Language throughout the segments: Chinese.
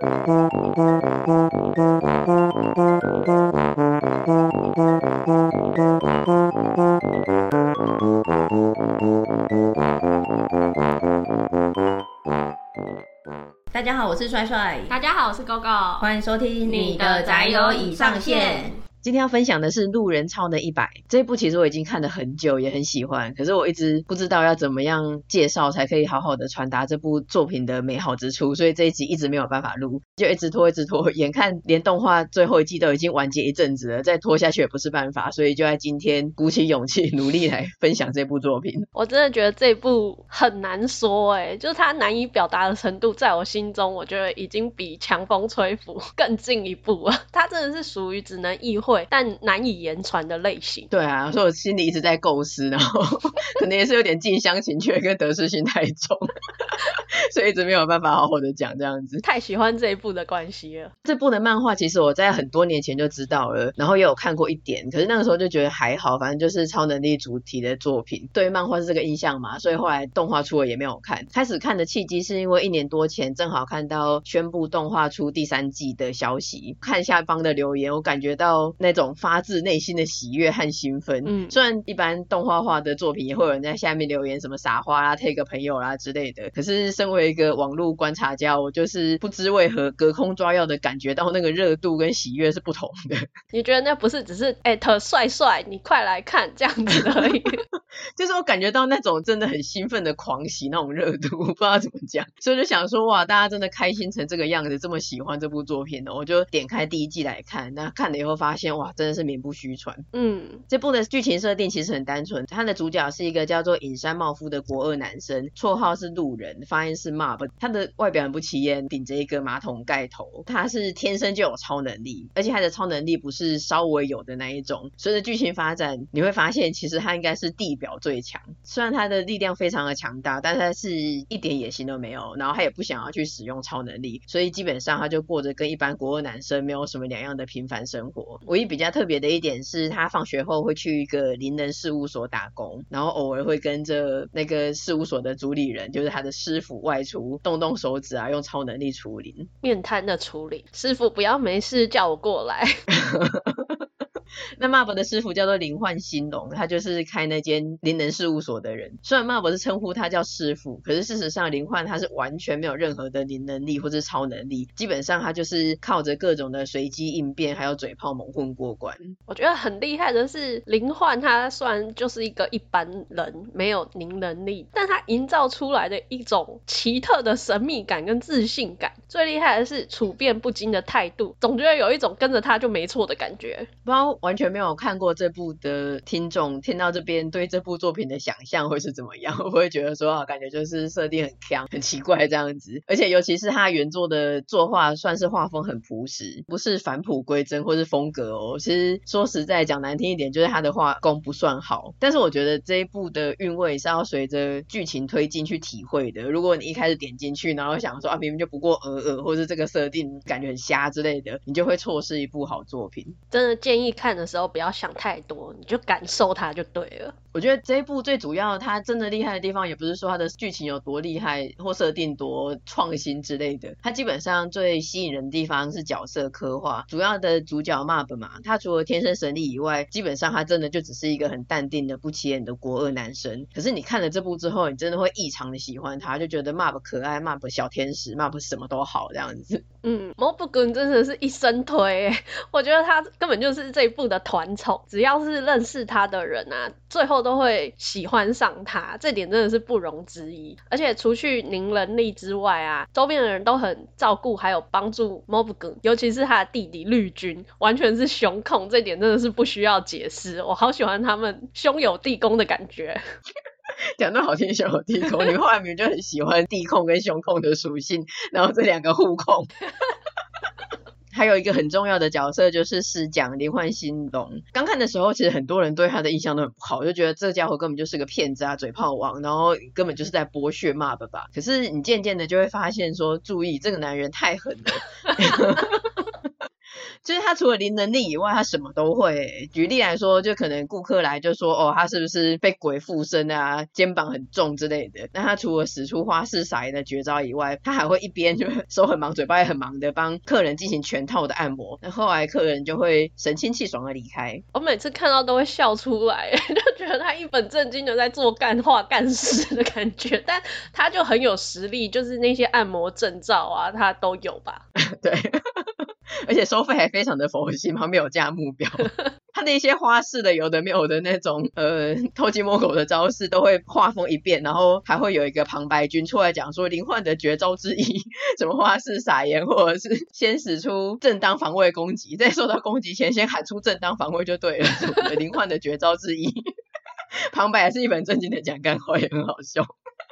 大家好，我是帅帅。大家好，我是 GoGo。欢迎收听你的宅友已上线。今天要分享的是《路人超能一百》这一部，其实我已经看了很久，也很喜欢。可是我一直不知道要怎么样介绍，才可以好好的传达这部作品的美好之处，所以这一集一直没有办法录，就一直拖，一直拖。眼看连动画最后一季都已经完结一阵子了，再拖下去也不是办法，所以就在今天鼓起勇气，努力来分享这部作品。我真的觉得这部很难说，哎，就是它难以表达的程度，在我心中，我觉得已经比《强风吹拂》更进一步了。它真的是属于只能意会。但难以言传的类型。对对啊，所以我心里一直在构思，然后 可能也是有点近乡情怯跟得失心太重，所以一直没有办法好好的讲这样子。太喜欢这一部的关系了。这部的漫画其实我在很多年前就知道了，然后也有看过一点，可是那个时候就觉得还好，反正就是超能力主题的作品，对漫画是这个印象嘛，所以后来动画出了也没有看。开始看的契机是因为一年多前正好看到宣布动画出第三季的消息，看下方的留言，我感觉到那种发自内心的喜悦和兴奋。嗯，虽然一般动画化的作品也会有人在下面留言什么撒花啦、take 个朋友啦之类的，可是身为一个网络观察家，我就是不知为何隔空抓药的感觉到那个热度跟喜悦是不同的。你觉得那不是只是艾特帅帅，你快来看这样子而已？就是我感觉到那种真的很兴奋的狂喜那种热度，我 不知道怎么讲，所以就想说哇，大家真的开心成这个样子，这么喜欢这部作品呢，我就点开第一季来看。那看了以后发现哇，真的是名不虚传。嗯，这部的剧情设定其实很单纯，他的主角是一个叫做尹山茂夫的国二男生，绰号是路人，发音是他的外表很不起眼，顶着一个马桶盖头。他是天生就有超能力，而且他的超能力不是稍微有的那一种。随着剧情发展，你会发现其实他应该是地表最强。虽然他的力量非常的强大，但他是一点野心都没有，然后他也不想要去使用超能力，所以基本上他就过着跟一般国二男生没有什么两样的平凡生活。唯一比较特别的一点是他放学后会去一个灵能事务所打工，然后偶尔会跟着那个事务所的主理人，就是他的师傅外除动动手指啊，用超能力处理面瘫的处理。师傅不要没事叫我过来。那 Mob 的师傅叫做林焕兴隆，他就是开那间灵能事务所的人。虽然 Mob 是称呼他叫师傅，可是事实上林焕他是完全没有任何的灵能力或是超能力，基本上他就是靠着各种的随机应变还有嘴炮猛混过关。我觉得很厉害的是林焕，他虽然就是一个一般人，没有灵能力，但他营造出来的一种奇特的神秘感跟自信感。最厉害的是处变不惊的态度，总觉得有一种跟着他就没错的感觉。不知道。完全没有看过这部的听众，听到这边对这部作品的想象会是怎么样？会不会觉得说啊，感觉就是设定很强、很奇怪这样子？而且尤其是他原作的作画，算是画风很朴实，不是返璞归真或是风格哦。其实说实在讲难听一点，就是他的画工不算好。但是我觉得这一部的韵味是要随着剧情推进去体会的。如果你一开始点进去，然后想说啊，明明就不过尔尔，或是这个设定感觉很瞎之类的，你就会错失一部好作品。真的建议看。看的时候不要想太多，你就感受它就对了。我觉得这一部最主要，它真的厉害的地方，也不是说它的剧情有多厉害或设定多创新之类的。它基本上最吸引人的地方是角色刻画。主要的主角 Mab 嘛，他除了天生神力以外，基本上他真的就只是一个很淡定的不起眼的国二男生。可是你看了这部之后，你真的会异常的喜欢他，就觉得 Mab 可爱，Mab 小天使，Mab 什么都好这样子。嗯，Mob 君真的是一生推，我觉得他根本就是这一部的团宠，只要是认识他的人啊，最后都会喜欢上他，这点真的是不容置疑。而且除去灵能力之外啊，周边的人都很照顾，还有帮助 Mob，尤其是他的弟弟绿军，完全是兄控，这点真的是不需要解释。我好喜欢他们兄友弟恭的感觉。讲得好听，兄友弟恭，你后来明明就很喜欢弟控跟兄控的属性，然后这两个互控。还有一个很重要的角色就是师讲林焕新龙。刚看的时候，其实很多人对他的印象都很不好，就觉得这家伙根本就是个骗子啊，嘴炮王，然后根本就是在剥削 Mob 吧。可是你渐渐的就会发现说，注意这个男人太狠了。就是他除了零能力以外，他什么都会。举例来说，就可能顾客来就说，哦，他是不是被鬼附身啊？肩膀很重之类的。那他除了使出花式撒盐的绝招以外，他还会一边就 手很忙，嘴巴也很忙的帮客人进行全套的按摩。那后来客人就会神清气爽的离开。我每次看到都会笑出来，就觉得他一本正经的在做干话干事的感觉，但他就很有实力，就是那些按摩证照啊，他都有吧？对。而且收费还非常的佛系，旁边有加目标。他的一些花式的、有的没有的那种呃偷鸡摸狗的招式，都会画风一变，然后还会有一个旁白君出来讲说林焕的绝招之一，什么花式撒盐，或者是先使出正当防卫攻击，在受到攻击前先喊出正当防卫就对了。林焕的绝招之一，旁白还是一本正经的讲干话，也很好笑。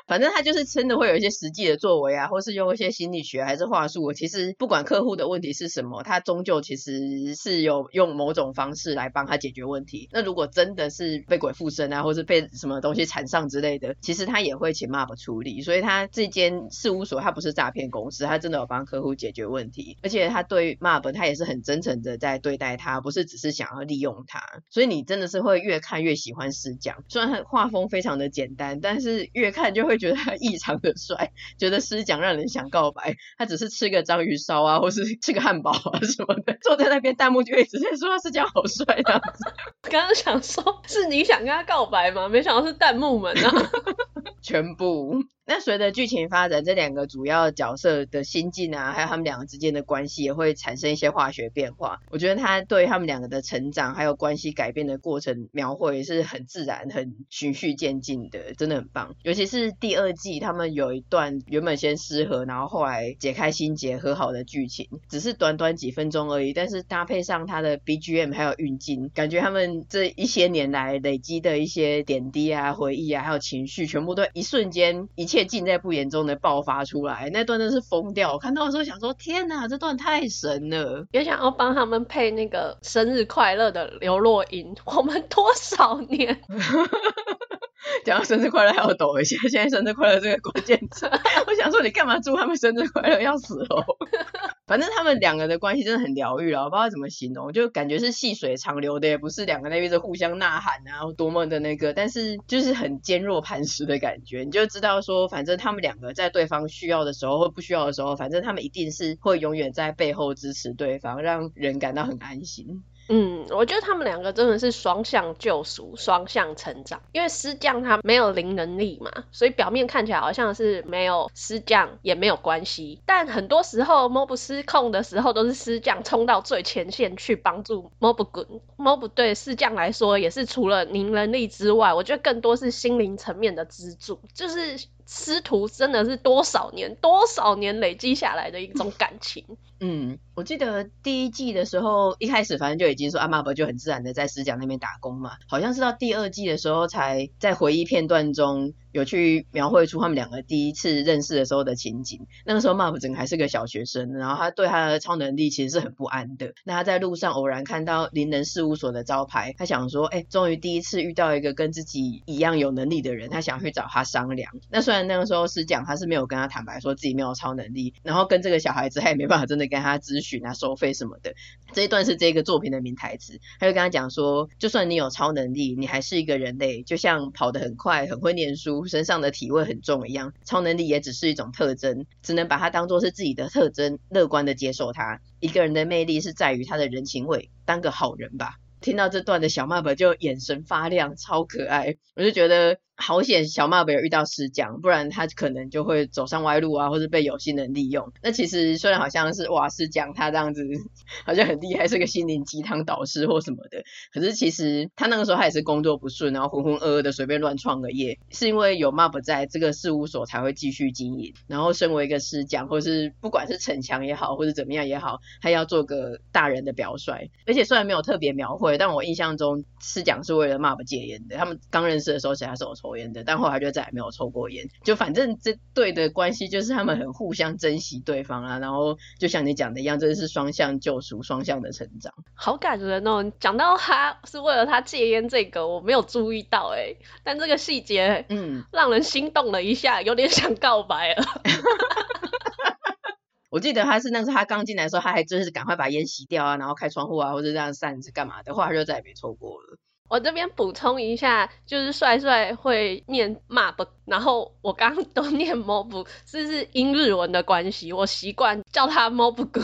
反正他就是真的会有一些实际的作为啊，或是用一些心理学还是话术。其实不管客户的问题是什么，他终究其实是有用某种方式来帮他解决问题。那如果真的是被鬼附身啊，或是被什么东西缠上之类的，其实他也会请 MAP 处理。所以他这间事务所他不是诈骗公司，他真的有帮客户解决问题。而且他对 MAP 他也是很真诚的在对待他，不是只是想要利用他。所以你真的是会越看越喜欢师讲，虽然他画风非常的简单，但是越看就会。觉得他异常的帅，觉得师讲让人想告白。他只是吃个章鱼烧啊，或是吃个汉堡啊什么的，坐在那边弹幕就会直接说他师讲好帅这样子。刚刚想说是你想跟他告白吗？没想到是弹幕们啊，全部。那随着剧情发展，这两个主要角色的心境啊，还有他们两个之间的关系，也会产生一些化学变化。我觉得他对他们两个的成长，还有关系改变的过程描绘也是很自然、很循序渐进的，真的很棒。尤其是第二季，他们有一段原本先失和，然后后来解开心结和好的剧情，只是短短几分钟而已，但是搭配上他的 BGM 还有运镜，感觉他们这一些年来累积的一些点滴啊、回忆啊，还有情绪，全部都一瞬间一切。尽在不言中的爆发出来，那段真是疯掉。我看到的时候想说，天哪，这段太神了！也想要帮他们配那个生日快乐的刘若英。我们多少年？讲到生日快乐还要抖一下，现在生日快乐这个关键词，我想说你干嘛祝他们生日快乐？要死哦！反正他们两个的关系真的很疗愈了，我不知道怎么形容，就感觉是细水长流的，也不是两个那边是互相呐喊啊，多么的那个，但是就是很坚若磐石的感觉，你就知道说，反正他们两个在对方需要的时候或不需要的时候，反正他们一定是会永远在背后支持对方，让人感到很安心。嗯，我觉得他们两个真的是双向救赎、双向成长。因为师匠他没有灵能力嘛，所以表面看起来好像是没有师匠也没有关系。但很多时候，Mob 失控的时候，都是师匠冲到最前线去帮助 Mob 滚。Mob 对师匠来说，也是除了灵能力之外，我觉得更多是心灵层面的支柱，就是。师徒真的是多少年、多少年累积下来的一种感情。嗯，我记得第一季的时候，一开始反正就已经说阿妈不就很自然的在师讲那边打工嘛，好像是到第二季的时候才在回忆片段中。有去描绘出他们两个第一次认识的时候的情景。那个时候，MAP 整个还是个小学生，然后他对他的超能力其实是很不安的。那他在路上偶然看到灵能事务所的招牌，他想说：“哎，终于第一次遇到一个跟自己一样有能力的人。”他想去找他商量。那虽然那个时候师讲他是没有跟他坦白说自己没有超能力，然后跟这个小孩子他也没办法真的跟他咨询啊、收费什么的。这一段是这个作品的名台词，他就跟他讲说：“就算你有超能力，你还是一个人类，就像跑得很快、很会念书。”身上的体味很重一样，超能力也只是一种特征，只能把它当做是自己的特征，乐观的接受它。一个人的魅力是在于他的人情味，当个好人吧。听到这段的小 MAP 就眼神发亮，超可爱，我就觉得。好险，小 MAP 有遇到师讲，不然他可能就会走上歪路啊，或是被有心人利用。那其实虽然好像是哇，师讲他这样子好像很厉害，是个心灵鸡汤导师或什么的，可是其实他那个时候他也是工作不顺，然后浑浑噩噩的随便乱创个业，是因为有 MAP 在这个事务所才会继续经营。然后身为一个师讲，或是不管是逞强也好，或是怎么样也好，他要做个大人的表率。而且虽然没有特别描绘，但我印象中师讲是为了 MAP 戒烟的。他们刚认识的时候，其实还是有抽。抽烟的，但后来就再也没有抽过烟。就反正这对的关系就是他们很互相珍惜对方啊。然后就像你讲的一样，真的是双向救赎、双向的成长，好感人哦。讲到他是为了他戒烟这个，我没有注意到哎，但这个细节嗯，让人心动了一下，有点想告白了。我记得他是那时候他刚进来的时候，他还真是赶快把烟熄掉啊，然后开窗户啊，或者这样扇子干嘛的，后来就再也没抽过了。我这边补充一下，就是帅帅会念 mab，然后我刚刚都念 mob，这是英日文的关系，我习惯叫他 mob 君，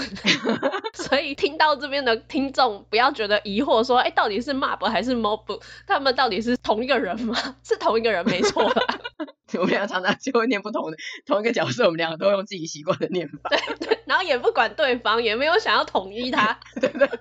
所以听到这边的听众不要觉得疑惑，说，哎，到底是 mab 还是 mob？他们到底是同一个人吗？是同一个人，没错。我们俩常常就会念不同的同一个角色，我们两个都用自己习惯的念法。对对，然后也不管对方，也没有想要统一他。对对对。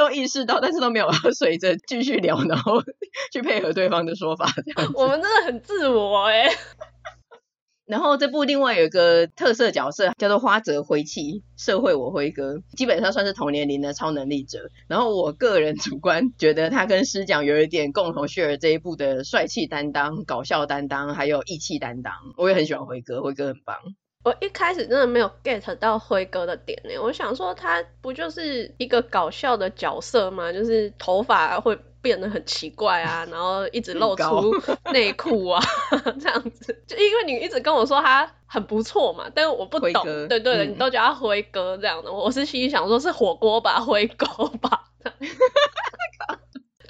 都意识到，但是都没有 随着继续聊，然后 去配合对方的说法。这样，我们真的很自我哎。然后这部另外有一个特色角色叫做花泽辉气，社会我辉哥，基本上算是同年龄的超能力者。然后我个人主观觉得他跟师讲有一点共同 share 这一部的帅气担当、搞笑担当，还有义气担当。我也很喜欢辉哥，辉哥很棒。我一开始真的没有 get 到辉哥的点呢，我想说他不就是一个搞笑的角色吗？就是头发会变得很奇怪啊，然后一直露出内裤啊，这样子。就因为你一直跟我说他很不错嘛，但是我不懂，对对对，嗯、你都叫他辉哥这样的，我是心里想说是火锅吧，辉哥吧。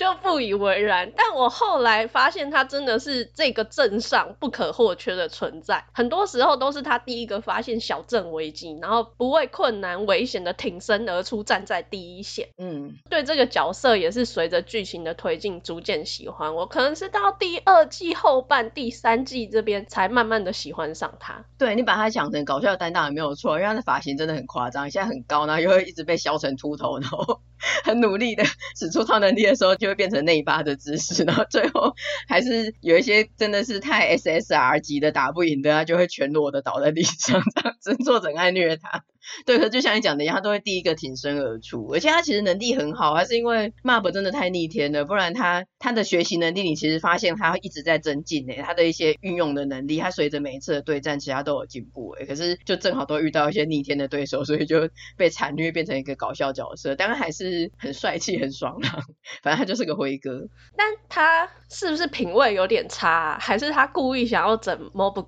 就不以为然，但我后来发现他真的是这个镇上不可或缺的存在。很多时候都是他第一个发现小镇危机，然后不畏困难危险的挺身而出，站在第一线。嗯，对这个角色也是随着剧情的推进逐渐喜欢。我可能是到第二季后半、第三季这边才慢慢的喜欢上他。对，你把他想成搞笑担当也没有错，因为他的发型真的很夸张，现在很高，然后又会一直被削成秃头，然后 很努力的使出超能力的时候就。会变成内八的姿势，然后最后还是有一些真的是太 SSR 级的打不赢的，他就会全裸的倒在地上，这样真做整爱虐他。对，可就像你讲的一样，他都会第一个挺身而出，而且他其实能力很好，还是因为 MAB 真的太逆天了，不然他他的学习能力，你其实发现他一直在增进诶，他的一些运用的能力，他随着每一次的对战，其实他都有进步诶，可是就正好都遇到一些逆天的对手，所以就被惨虐变成一个搞笑角色，当然还是很帅气很爽朗，反正他就是个辉哥。但他是不是品味有点差啊？还是他故意想要整 MOB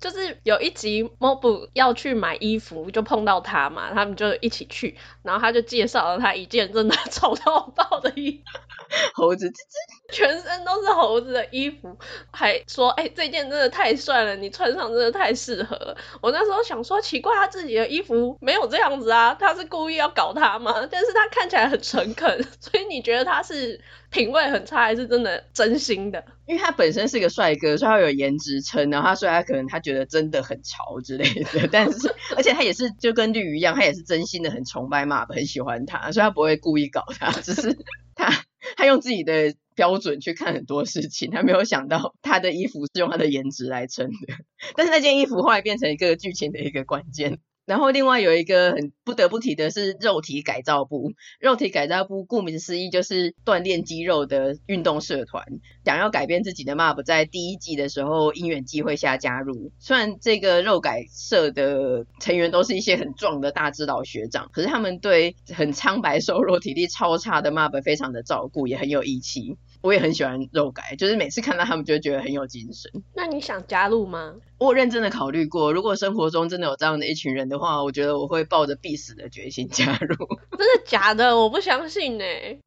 就是有一集 Mob 要去买衣服，就碰到他嘛，他们就一起去，然后他就介绍了他一件真的 丑到爆的衣服，猴子，全身都是猴子的衣服，还说，哎、欸，这件真的太帅了，你穿上真的太适合了。我那时候想说，奇怪，他自己的衣服没有这样子啊，他是故意要搞他吗？但是他看起来很诚恳，所以你觉得他是品味很差，还是真的真心的？因为他本身是个帅哥，所以他有颜值撑，然后他说他可能他觉得真的很潮之类的，但是而且他也是就跟绿鱼一样，他也是真心的很崇拜 MAB，很喜欢他，所以他不会故意搞他，只是他他用自己的标准去看很多事情，他没有想到他的衣服是用他的颜值来撑的，但是那件衣服后来变成一个剧情的一个关键。然后另外有一个很不得不提的是肉体改造部，肉体改造部顾名思义就是锻炼肌肉的运动社团。想要改变自己的 MAB 在第一季的时候因缘机会下加入。虽然这个肉改社的成员都是一些很壮的大只老学长，可是他们对很苍白瘦弱、体力超差的 MAB 非常的照顾，也很有义气。我也很喜欢肉改，就是每次看到他们就觉得很有精神。那你想加入吗？我认真的考虑过，如果生活中真的有这样的一群人的话，我觉得我会抱着必死的决心加入。真的假的？我不相信呢。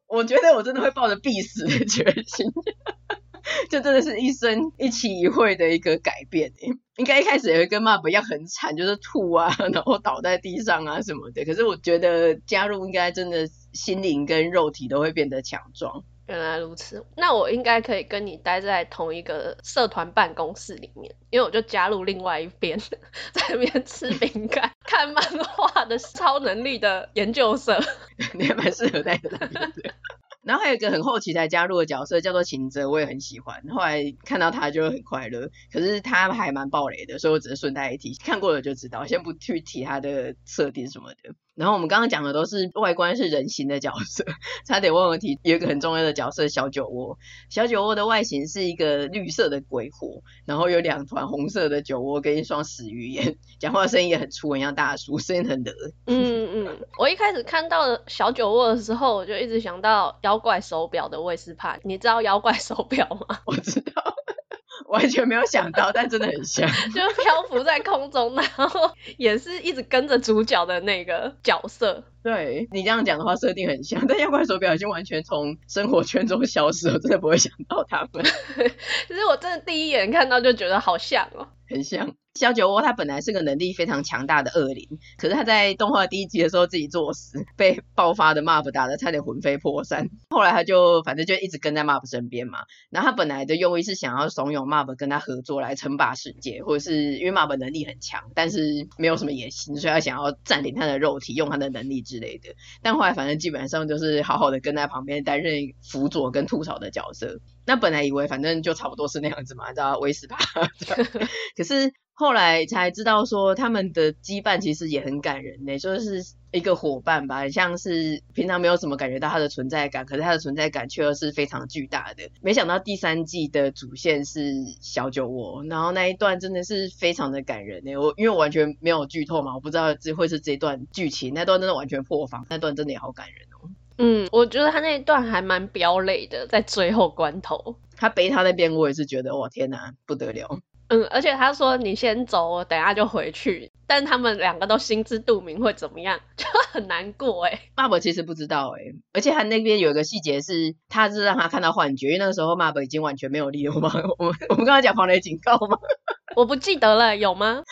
我觉得我真的会抱着必死的决心，就真的是一生一期一会的一个改变。应该一开始也会跟 MAB 一样很惨，就是吐啊，然后倒在地上啊什么的。可是我觉得加入应该真的心灵跟肉体都会变得强壮。原来如此，那我应该可以跟你待在同一个社团办公室里面，因为我就加入另外一边，在那边吃饼干、看漫画的超能力的研究社，你还蛮适合待在那边的。然后还有一个很后期才加入的角色叫做秦泽，我也很喜欢。后来看到他就很快乐，可是他还蛮暴雷的，所以我只是顺带一提，看过了就知道，先不去提他的设定什么的。然后我们刚刚讲的都是外观是人形的角色，差点忘了提，有一个很重要的角色小酒窝。小酒窝的外形是一个绿色的鬼火，然后有两团红色的酒窝跟一双死鱼眼，讲话声音也很粗，很像大叔，声音很得。嗯嗯，我一开始看到小酒窝的时候，我就一直想到妖怪手表的魏斯帕，你知道妖怪手表吗？我知道。完全没有想到，但真的很像，就漂浮在空中，然后也是一直跟着主角的那个角色。对，你这样讲的话，设定很像，但妖怪手表已经完全从生活圈中消失了，我真的不会想到他们。其实我真的第一眼看到就觉得好像哦，很像。小酒窝他本来是个能力非常强大的恶灵，可是他在动画第一集的时候自己作死，被爆发的 Mob 打的差点魂飞魄散。后来他就反正就一直跟在 Mob 身边嘛。然后他本来的用意是想要怂恿 Mob 跟他合作来称霸世界，或者是因为 Mob 能力很强，但是没有什么野心，所以他想要占领他的肉体，用他的能力之类的。但后来反正基本上就是好好的跟在旁边担任辅佐跟吐槽的角色。那本来以为反正就差不多是那样子嘛，你知道威斯帕。可是。后来才知道说他们的羁绊其实也很感人呢，就是一个伙伴吧，像是平常没有怎么感觉到他的存在感，可是他的存在感却又是非常巨大的。没想到第三季的主线是小酒窝，然后那一段真的是非常的感人呢。我因为我完全没有剧透嘛，我不知道这会是这段剧情，那段真的完全破防，那段真的也好感人哦。嗯，我觉得他那一段还蛮飙泪的，在最后关头，他背他那边，我也是觉得哇天哪，不得了。嗯，而且他说你先走，我等下就回去。但他们两个都心知肚明会怎么样，就很难过哎。欸。爸爸其实不知道哎，而且他那边有一个细节是，他是让他看到幻觉，因为那个时候 Mob 已经完全没有力了吗？我们我们刚才讲防雷警告吗？我不记得了，有吗？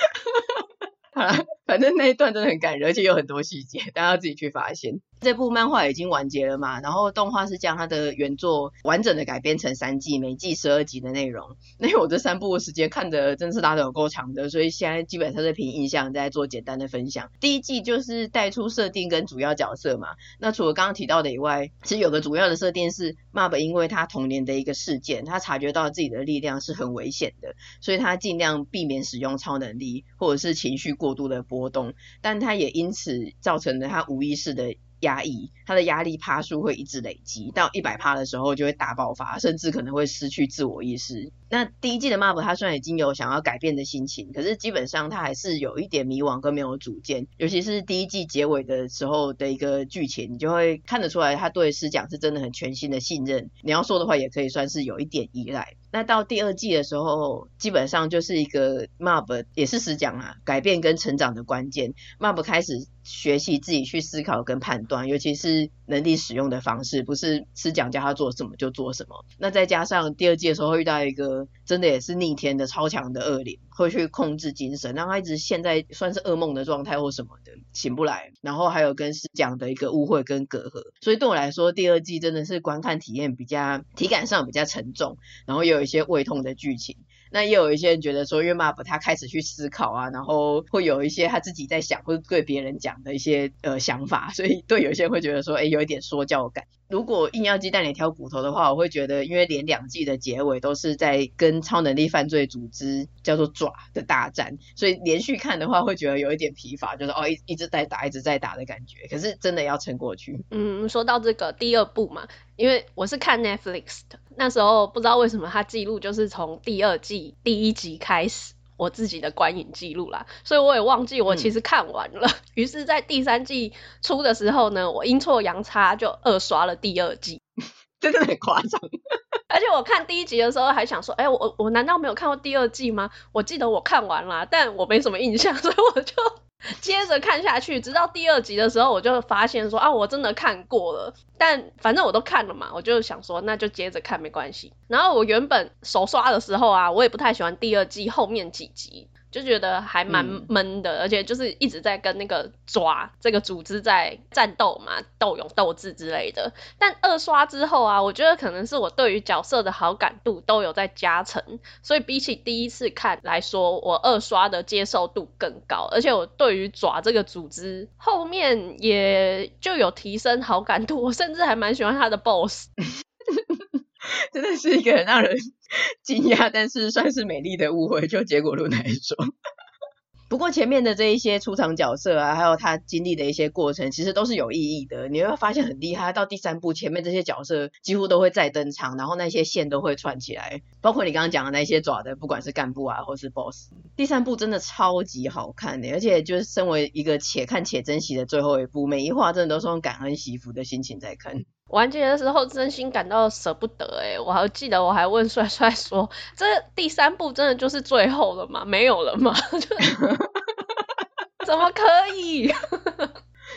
好了，反正那一段真的很感人，而且有很多细节，大家要自己去发现。这部漫画已经完结了嘛，然后动画是将它的原作完整的改编成三季，每季十二集的内容。那我这三部的时间看的真是拉得有够长的，所以现在基本上是凭印象在做简单的分享。第一季就是带出设定跟主要角色嘛，那除了刚刚提到的以外，其实有个主要的设定是，Mab 因为他童年的一个事件，他察觉到自己的力量是很危险的，所以他尽量避免使用超能力或者是情绪过度的波动，但他也因此造成了他无意识的。压抑，他的压力趴数会一直累积，到一百趴的时候就会大爆发，甚至可能会失去自我意识。那第一季的 Mab，他虽然已经有想要改变的心情，可是基本上他还是有一点迷惘跟没有主见。尤其是第一季结尾的时候的一个剧情，你就会看得出来他对师讲是真的很全心的信任。你要说的话，也可以算是有一点依赖。那到第二季的时候，基本上就是一个 Mab 也是师讲啊，改变跟成长的关键。Mab 开始学习自己去思考跟判断，尤其是能力使用的方式，不是师讲叫他做什么就做什么。那再加上第二季的时候会遇到一个真的也是逆天的超强的恶灵，会去控制精神，让他一直陷在算是噩梦的状态或什么的，醒不来。然后还有跟师讲的一个误会跟隔阂，所以对我来说，第二季真的是观看体验比较体感上比较沉重，然后又有一些胃痛的剧情。那也有一些人觉得说，因为 Mob 他开始去思考啊，然后会有一些他自己在想，或者对别人讲的一些呃想法，所以对有些人会觉得说，哎，有一点说教感。如果硬要鸡蛋里挑骨头的话，我会觉得，因为连两季的结尾都是在跟超能力犯罪组织叫做爪的大战，所以连续看的话会觉得有一点疲乏，就是哦一一直在打，一直在打的感觉。可是真的要撑过去。嗯，说到这个第二部嘛，因为我是看 Netflix 的，那时候不知道为什么他记录就是从第二季第一集开始。我自己的观影记录啦，所以我也忘记我其实看完了。于、嗯、是，在第三季出的时候呢，我阴错阳差就二刷了第二季，真的很夸张。而且我看第一集的时候还想说，哎、欸，我我难道没有看过第二季吗？我记得我看完了，但我没什么印象，所以我就。接着看下去，直到第二集的时候，我就发现说啊，我真的看过了。但反正我都看了嘛，我就想说，那就接着看没关系。然后我原本手刷的时候啊，我也不太喜欢第二季后面几集。就觉得还蛮闷的，嗯，而且就是一直在跟那个爪这个组织在战斗嘛，斗勇斗智之类的。但二刷之后啊，我觉得可能是我对于角色的好感度都有在加成，所以比起第一次看来说，我二刷的接受度更高，而且我对于爪这个组织后面也就有提升好感度，我甚至还蛮喜欢他的 boss。真的是一个很让人 惊讶，但是算是美丽的误会。就结果论来说，不过前面的这一些出场角色啊，还有他经历的一些过程，其实都是有意义的。你会发现很厉害，到第三部前面这些角色几乎都会再登场，然后那些线都会串起来，包括你刚刚讲的那些爪的，不管是干部啊，或是 boss。第三部真的超级好看的，而且就是身为一个且看且珍惜的最后一部，每一话真的都是用感恩惜福的心情在看。完结的时候真心感到舍不得哎、欸，我还记得我还问帅帅说，这第三部真的就是最后了吗？没有了吗？怎么可以？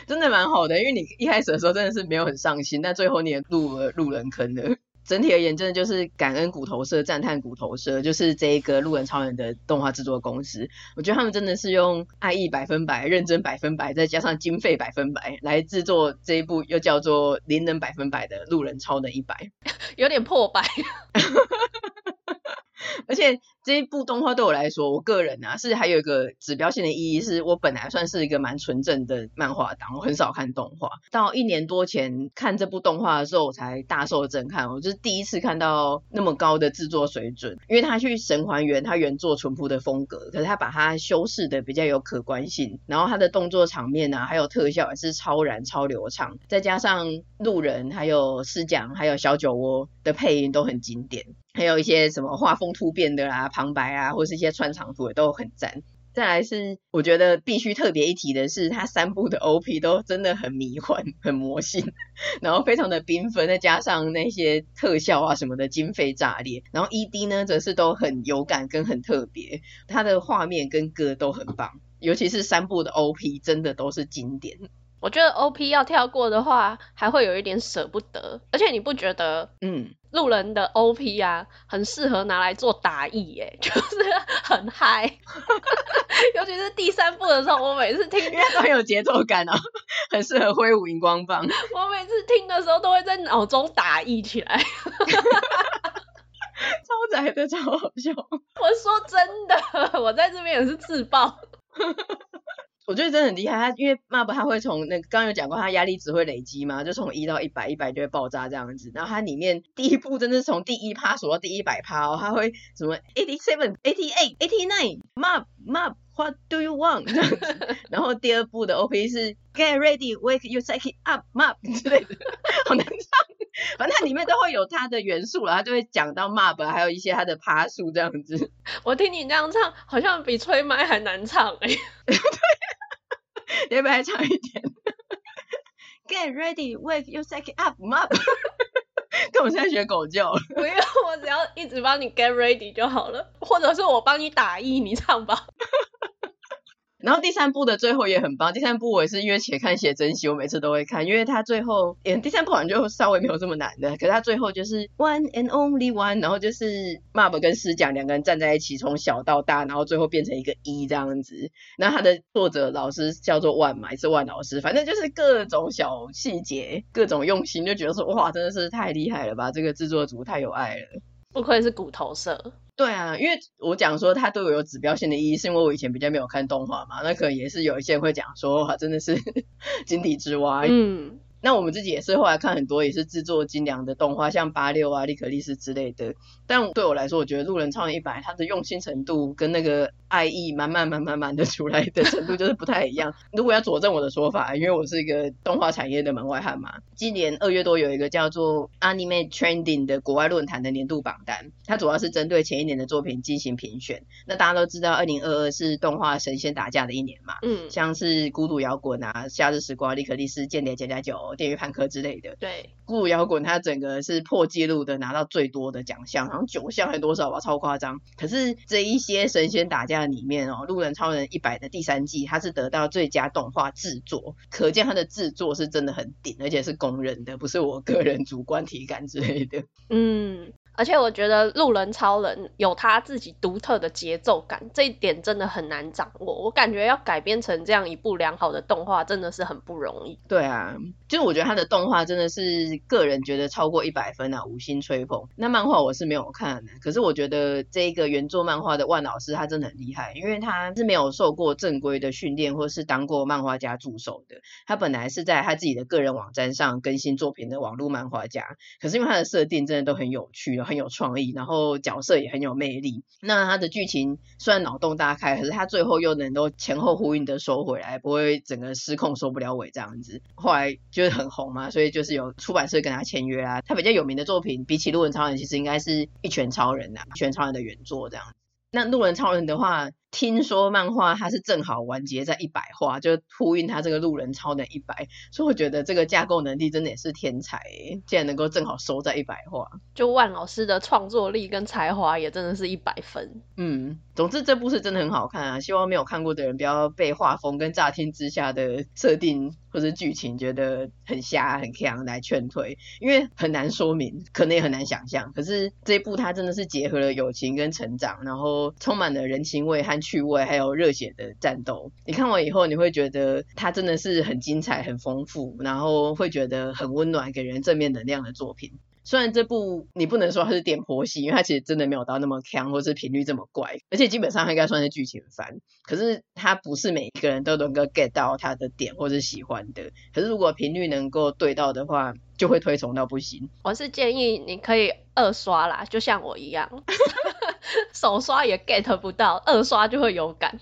真的蛮好的，因为你一开始的时候真的是没有很上心，但最后你也入了路人坑的。整体而言，真的就是感恩骨头社，赞叹骨头社，就是这一个路人超人的动画制作公司。我觉得他们真的是用爱意百分百、认真百分百，再加上经费百分百来制作这一部又叫做灵能百分百的路人超能一百，有点破百。而且这一部动画对我来说，我个人啊是还有一个指标性的意义，是我本来算是一个蛮纯正的漫画党，我很少看动画。到一年多前看这部动画的时候，我才大受震撼。我就是第一次看到那么高的制作水准，因为他去神还原他原作淳朴的风格，可是他把它修饰的比较有可观性，然后他的动作场面啊，还有特效也是超燃超流畅，再加上路人还有狮奖还有小酒窝的配音都很经典。还有一些什么画风突变的啦，旁白啊，或是一些穿场图也都很赞。再来是我觉得必须特别一提的是，它三部的 OP 都真的很迷幻、很魔性，然后非常的缤纷，再加上那些特效啊什么的经费炸裂，然后 ED 呢则是都很有感跟很特别，它的画面跟歌都很棒，尤其是三部的 OP 真的都是经典。我觉得 OP 要跳过的话，还会有一点舍不得。而且你不觉得，嗯，路人的 OP 啊，很适合拿来做打役耶，就是很嗨。尤其是第三部的时候，我每次听，因为它很有节奏感哦，很适合挥舞荧光棒。我每次听的时候，都会在脑中打役起来。超宅的，超好笑。我说真的，我在这边也是自爆。我觉得真的很厉害，他因为 MAP 他会从那个刚有讲过，他压力值会累积嘛，就从一到一百，一百就会爆炸这样子。然后它里面第一步真的是从第一趴数到第一百趴哦，他会什么 eighty seven, eighty eight, eighty nine, MAP, MAP, what do you want 这样子。然后第二步的 OP 是 get ready, wake your psyche up, MAP 之类的，好难唱。反正它里面都会有它的元素了，它就会讲到 MAP，还有一些它的爬树这样子。我听你这样唱，好像比吹麦还难唱哎、欸。对。你要不要唱一点？Get ready, wake your second up, MAP。跟我现在学狗叫。不用，我只要一直帮你 get ready 就好了，或者是我帮你打意，你唱吧。然后第三部的最后也很棒，第三部我也是因为且看且珍惜，我每次都会看，因为他最后，欸、第三部好像就稍微没有这么难的，可是他最后就是 one and only one，然后就是 MAP 跟师讲两个人站在一起，从小到大，然后最后变成一个一这样子。那他的作者老师叫做 One 嘛，也是 One 老师，反正就是各种小细节，各种用心，就觉得说哇，真的是太厉害了吧，这个制作组太有爱了，不愧是骨头社。对啊，因为我讲说它对我有指标性的意义，是因为我以前比较没有看动画嘛，那可能也是有一些人会讲说，哇，真的是 井底之蛙。嗯。那我们自己也是后来看很多也是制作精良的动画，像八六啊、利可利斯之类的。但对我来说，我觉得《路人超人一百》它的用心程度跟那个爱意满满满满满的出来的程度就是不太一样。如果要佐证我的说法，因为我是一个动画产业的门外汉嘛，今年二月多有一个叫做 Anime Trending 的国外论坛的年度榜单，它主要是针对前一年的作品进行评选。那大家都知道，二零二二是动画神仙打架的一年嘛，嗯，像是《孤独摇滚》啊、《夏日时光》、《利可利斯》、《间谍家家酒》。电驭叛客之类的，对，孤独摇滚它整个是破纪录的，拿到最多的奖项，然后九项还多少吧，超夸张。可是这一些神仙打架里面哦，路人超人一百的第三季，它是得到最佳动画制作，可见它的制作是真的很顶，而且是公认的，不是我个人主观体感之类的。嗯。而且我觉得路人超人有他自己独特的节奏感，这一点真的很难掌握。我感觉要改编成这样一部良好的动画，真的是很不容易。对啊，就是我觉得他的动画真的是个人觉得超过一百分啊，五星吹捧。那漫画我是没有看的，可是我觉得这一个原作漫画的万老师他真的很厉害，因为他是没有受过正规的训练，或是当过漫画家助手的。他本来是在他自己的个人网站上更新作品的网络漫画家，可是因为他的设定真的都很有趣。很有创意，然后角色也很有魅力。那他的剧情虽然脑洞大开，可是他最后又能够前后呼应的收回来，不会整个失控收不了尾这样子。后来就是很红嘛，所以就是有出版社跟他签约啊。他比较有名的作品，比起路人超人，其实应该是一拳超人啊，一拳超人的原作这样子。那路人超人的话，听说漫画它是正好完结在一百话，就呼应它这个路人超能一百，所以我觉得这个架构能力真的也是天才，竟然能够正好收在一百话。就万老师的创作力跟才华也真的是一百分。嗯，总之这部是真的很好看啊，希望没有看过的人不要被画风跟乍听之下的设定或者剧情觉得很瞎很强来劝退，因为很难说明，可能也很难想象。可是这一部它真的是结合了友情跟成长，然后充满了人情味和趣味，还有热血的战斗。你看完以后，你会觉得它真的是很精彩、很丰富，然后会觉得很温暖，给人正面能量的作品。虽然这部你不能说它是点婆媳，因为它其实真的没有到那么强，或是频率这么怪，而且基本上它应该算是剧情番。可是它不是每一个人都能够 get 到它的点或是喜欢的。可是如果频率能够对到的话，就会推崇到不行。我是建议你可以二刷啦，就像我一样，首刷也 get 不到，二刷就会有感。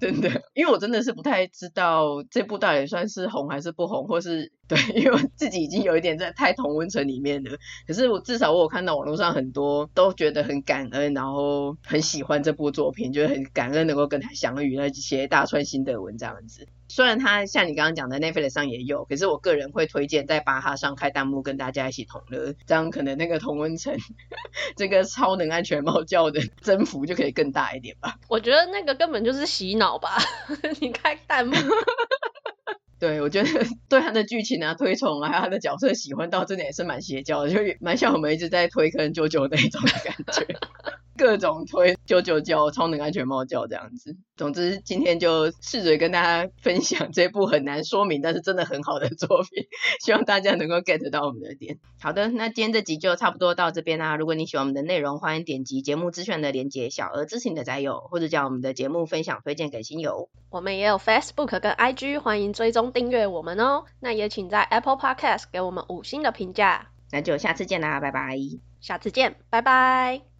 真的，因为我真的是不太知道这部到底算是红还是不红，或是对，因为自己已经有一点在太同温层里面了。可是我至少我有看到网络上很多都觉得很感恩，然后很喜欢这部作品，觉得很感恩能够跟他相遇，那写大串心得文这样子。虽然他像你刚刚讲的 Netflix 上也有，可是我个人会推荐在巴哈上开弹幕跟大家一起同乐，这样可能那个同温层这个超能安全帽叫的 增幅就可以更大一点吧。我觉得那个根本就是洗脑吧，你开弹幕。对，我觉得对他的剧情啊、推崇啊，还有他的角色喜欢到真的也是蛮邪教的，就蛮像我们一直在推坑九九那种的感觉。各种推九九叫超能安全帽叫这样子，总之今天就试着跟大家分享这部很难说明，但是真的很好的作品，希望大家能够 get 到我们的点。好的，那今天这集就差不多到这边啦。如果你喜欢我们的内容，欢迎点击节目资讯的连结，小额支持你的宅友，或者将我们的节目分享推荐给亲友。我们也有 Facebook 跟 IG，欢迎追踪订阅我们哦。那也请在 Apple Podcast 给我们五星的评价。那就下次见啦，拜拜。下次见，拜拜。